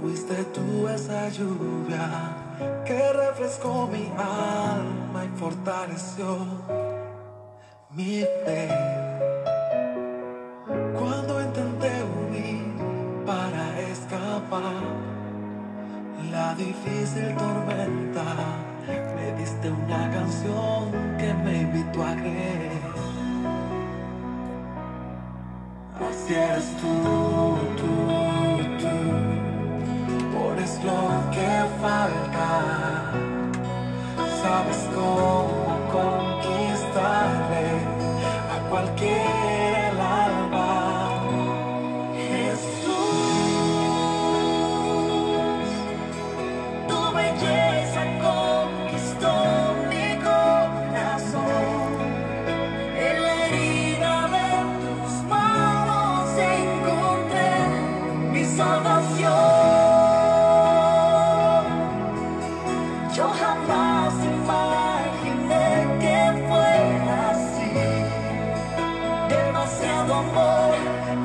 fuiste tú esa lluvia que refrescó mi alma y fortaleció mi fe. Cuando intenté huir para escapar la difícil tormenta, me diste una canción que me invitó a creer. Así eres tú. of a storm.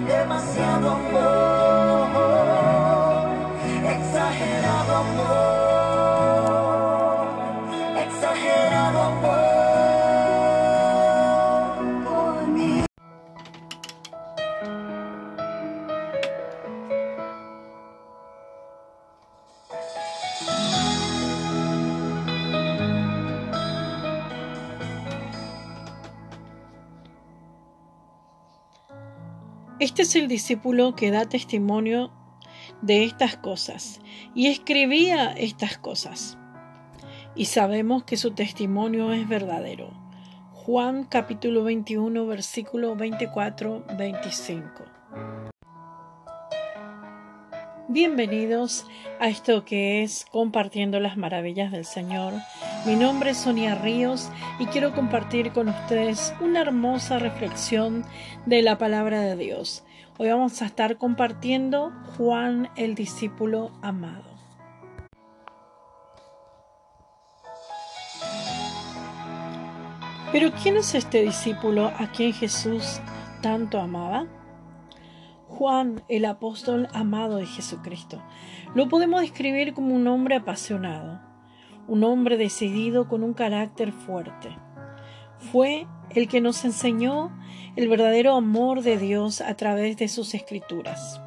Demasiado amor. Exagerado amor, exagerado amor por mí. Este es el discípulo que da testimonio de estas cosas y escribía estas cosas. Y sabemos que su testimonio es verdadero. Juan capítulo 21 versículo 24-25. Bienvenidos a esto que es Compartiendo las Maravillas del Señor. Mi nombre es Sonia Ríos y quiero compartir con ustedes una hermosa reflexión de la palabra de Dios. Hoy vamos a estar compartiendo Juan el discípulo amado. Pero ¿quién es este discípulo a quien Jesús tanto amaba? Juan, el apóstol amado de Jesucristo. Lo podemos describir como un hombre apasionado, un hombre decidido con un carácter fuerte. Fue el que nos enseñó el verdadero amor de Dios a través de sus escrituras.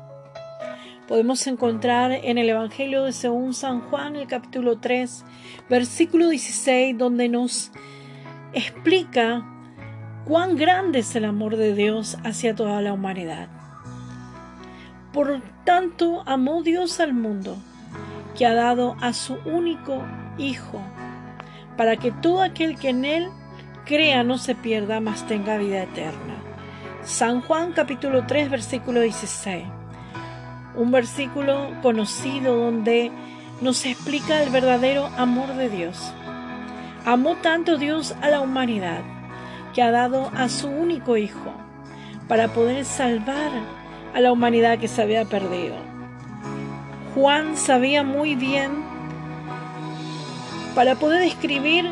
Podemos encontrar en el Evangelio de según San Juan, el capítulo 3, versículo 16, donde nos explica cuán grande es el amor de Dios hacia toda la humanidad. Por tanto, amó Dios al mundo, que ha dado a su único Hijo, para que todo aquel que en Él crea no se pierda, mas tenga vida eterna. San Juan capítulo 3, versículo 16. Un versículo conocido donde nos explica el verdadero amor de Dios. Amó tanto Dios a la humanidad, que ha dado a su único Hijo, para poder salvar a la humanidad que se había perdido. Juan sabía muy bien para poder escribir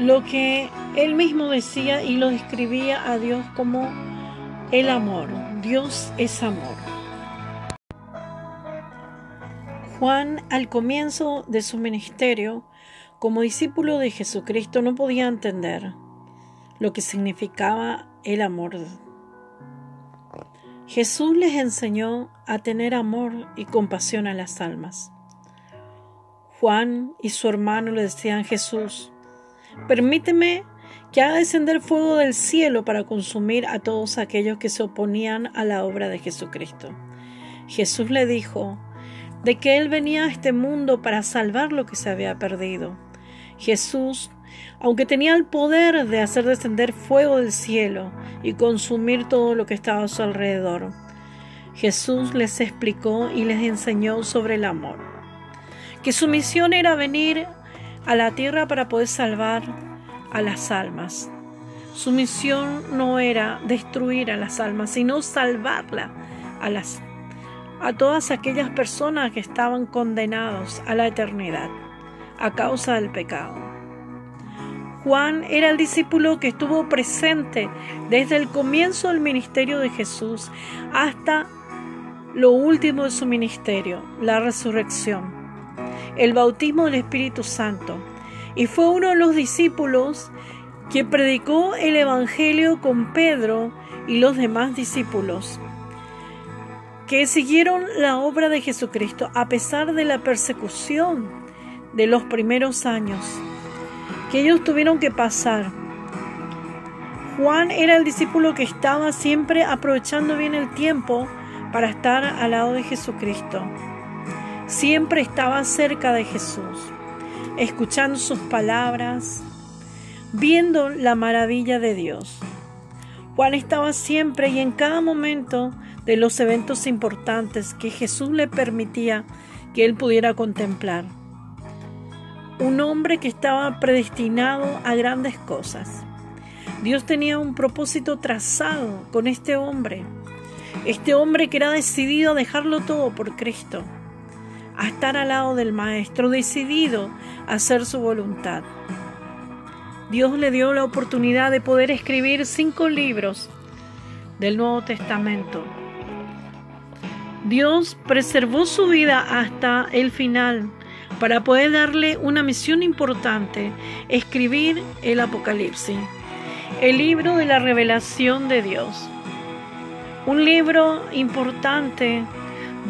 lo que él mismo decía y lo describía a Dios como el amor. Dios es amor. Juan al comienzo de su ministerio como discípulo de Jesucristo no podía entender lo que significaba el amor Jesús les enseñó a tener amor y compasión a las almas. Juan y su hermano le decían Jesús, permíteme que haga descender fuego del cielo para consumir a todos aquellos que se oponían a la obra de Jesucristo. Jesús le dijo de que Él venía a este mundo para salvar lo que se había perdido. Jesús aunque tenía el poder de hacer descender fuego del cielo y consumir todo lo que estaba a su alrededor. Jesús les explicó y les enseñó sobre el amor, que su misión era venir a la tierra para poder salvar a las almas. Su misión no era destruir a las almas, sino salvarla a las a todas aquellas personas que estaban condenados a la eternidad a causa del pecado. Juan era el discípulo que estuvo presente desde el comienzo del ministerio de Jesús hasta lo último de su ministerio, la resurrección, el bautismo del Espíritu Santo, y fue uno de los discípulos que predicó el Evangelio con Pedro y los demás discípulos, que siguieron la obra de Jesucristo a pesar de la persecución de los primeros años que ellos tuvieron que pasar. Juan era el discípulo que estaba siempre aprovechando bien el tiempo para estar al lado de Jesucristo. Siempre estaba cerca de Jesús, escuchando sus palabras, viendo la maravilla de Dios. Juan estaba siempre y en cada momento de los eventos importantes que Jesús le permitía que él pudiera contemplar. Un hombre que estaba predestinado a grandes cosas. Dios tenía un propósito trazado con este hombre este hombre que era decidido a dejarlo todo por Cristo, a estar al lado del Maestro, decidido a hacer su voluntad. Dios le dio la oportunidad de poder escribir cinco libros del Nuevo Testamento. Dios preservó su vida hasta el final para poder darle una misión importante, escribir el Apocalipsis, el libro de la revelación de Dios. Un libro importante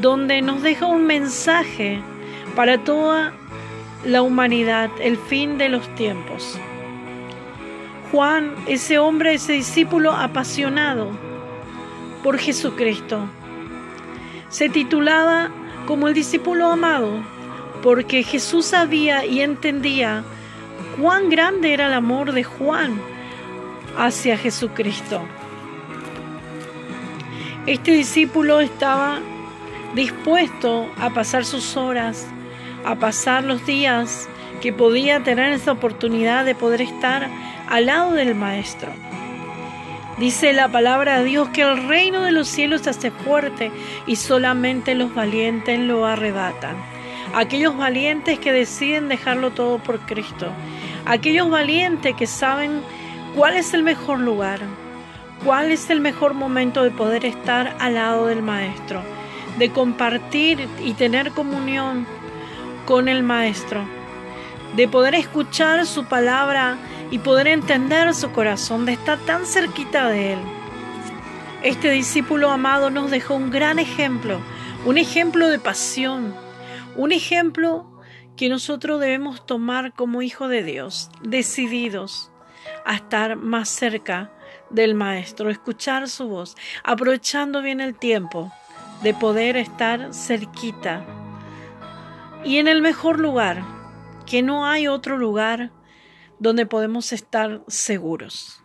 donde nos deja un mensaje para toda la humanidad, el fin de los tiempos. Juan, ese hombre, ese discípulo apasionado por Jesucristo, se titulaba como el discípulo amado porque Jesús sabía y entendía cuán grande era el amor de Juan hacia Jesucristo. Este discípulo estaba dispuesto a pasar sus horas, a pasar los días que podía tener esa oportunidad de poder estar al lado del Maestro. Dice la palabra de Dios que el reino de los cielos se hace fuerte y solamente los valientes lo arrebatan. Aquellos valientes que deciden dejarlo todo por Cristo. Aquellos valientes que saben cuál es el mejor lugar, ¿Cuál es el mejor momento de poder estar al lado del Maestro? De compartir y tener comunión con el Maestro. De poder escuchar su palabra y poder entender su corazón, de estar tan cerquita de Él. Este discípulo amado nos dejó un gran ejemplo, un ejemplo de pasión, un ejemplo que nosotros debemos tomar como hijo de Dios, decididos a estar más cerca del Maestro, escuchar su voz, aprovechando bien el tiempo de poder estar cerquita y en el mejor lugar, que no hay otro lugar donde podemos estar seguros.